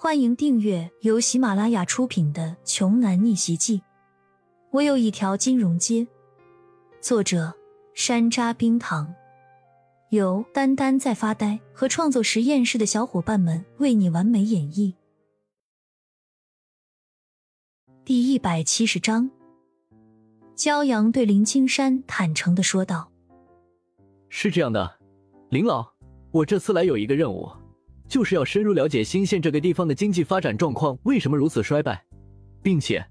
欢迎订阅由喜马拉雅出品的《穷男逆袭记》。我有一条金融街。作者：山楂冰糖，由丹丹在发呆和创作实验室的小伙伴们为你完美演绎。第一百七十章，骄阳对林青山坦诚的说道：“是这样的，林老，我这次来有一个任务。”就是要深入了解新县这个地方的经济发展状况为什么如此衰败，并且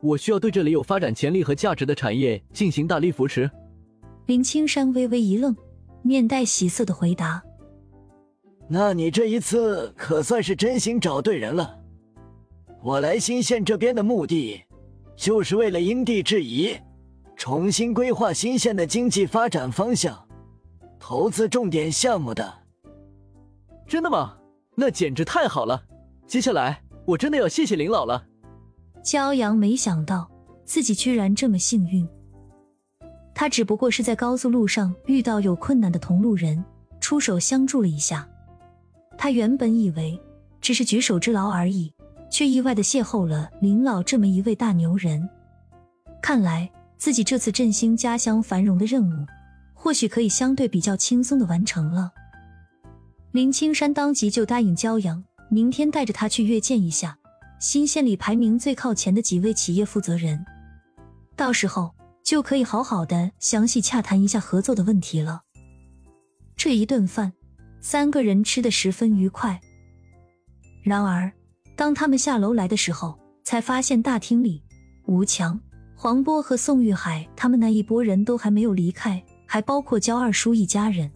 我需要对这里有发展潜力和价值的产业进行大力扶持。林青山微微一愣，面带喜色的回答：“那你这一次可算是真心找对人了。我来新县这边的目的，就是为了因地制宜，重新规划新县的经济发展方向，投资重点项目的。”真的吗？那简直太好了！接下来我真的要谢谢林老了。骄阳没想到自己居然这么幸运，他只不过是在高速路上遇到有困难的同路人，出手相助了一下。他原本以为只是举手之劳而已，却意外的邂逅了林老这么一位大牛人。看来自己这次振兴家乡繁荣的任务，或许可以相对比较轻松的完成了。林青山当即就答应骄阳，明天带着他去约见一下新县里排名最靠前的几位企业负责人，到时候就可以好好的详细洽谈一下合作的问题了。这一顿饭，三个人吃的十分愉快。然而，当他们下楼来的时候，才发现大厅里吴强、黄波和宋玉海他们那一拨人都还没有离开，还包括焦二叔一家人。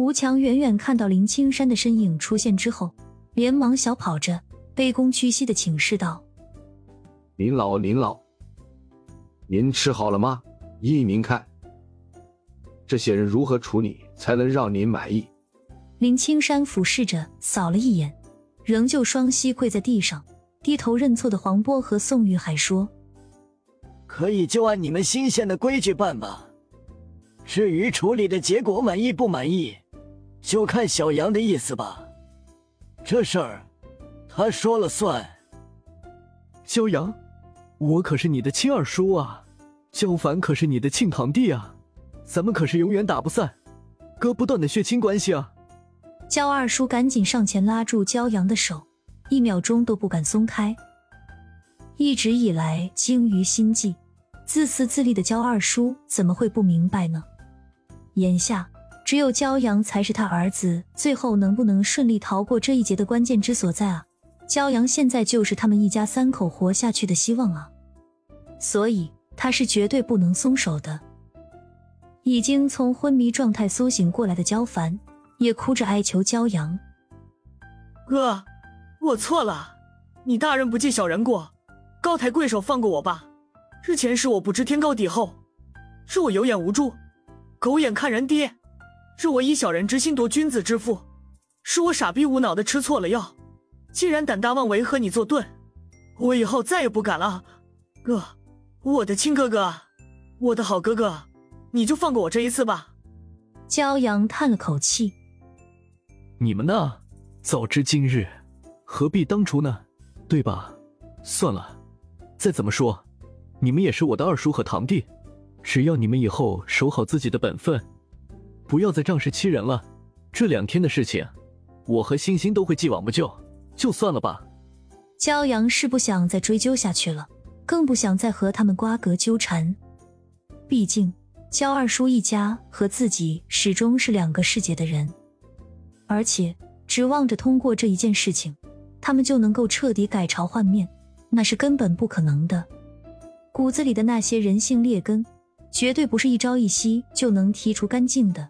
吴强远远看到林青山的身影出现之后，连忙小跑着，卑躬屈膝的请示道：“林老，林老，您吃好了吗？依您看，这些人如何处理才能让您满意？”林青山俯视着，扫了一眼，仍旧双膝跪在地上，低头认错的黄波和宋玉海说：“可以就按你们新鲜的规矩办吧。至于处理的结果满意不满意？”就看小杨的意思吧，这事儿他说了算。骄阳，我可是你的亲二叔啊，焦凡可是你的亲堂弟啊，咱们可是永远打不散、割不断的血亲关系啊！焦二叔赶紧上前拉住骄阳的手，一秒钟都不敢松开。一直以来精于心计、自私自利的焦二叔怎么会不明白呢？眼下。只有骄阳才是他儿子最后能不能顺利逃过这一劫的关键之所在啊！骄阳现在就是他们一家三口活下去的希望啊！所以他是绝对不能松手的。已经从昏迷状态苏醒过来的焦凡也哭着哀求骄阳：“哥，我错了，你大人不计小人过，高抬贵手放过我吧！日前是我不知天高地厚，是我有眼无珠，狗眼看人低。”是我以小人之心夺君子之腹，是我傻逼无脑的吃错了药，竟然胆大妄为和你作对，我以后再也不敢了。哥，我的亲哥哥，我的好哥哥，你就放过我这一次吧。骄阳叹了口气：“你们呢？早知今日，何必当初呢？对吧？算了，再怎么说，你们也是我的二叔和堂弟，只要你们以后守好自己的本分。”不要再仗势欺人了。这两天的事情，我和星星都会既往不咎，就算了吧。骄阳是不想再追究下去了，更不想再和他们瓜葛纠缠。毕竟焦二叔一家和自己始终是两个世界的人，而且指望着通过这一件事情，他们就能够彻底改朝换面，那是根本不可能的。骨子里的那些人性劣根，绝对不是一朝一夕就能剔除干净的。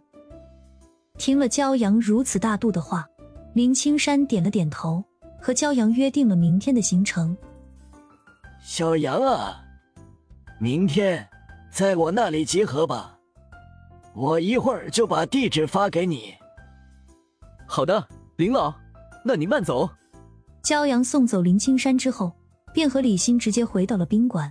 听了骄阳如此大度的话，林青山点了点头，和骄阳约定了明天的行程。小杨啊，明天在我那里集合吧，我一会儿就把地址发给你。好的，林老，那你慢走。骄阳送走林青山之后，便和李欣直接回到了宾馆。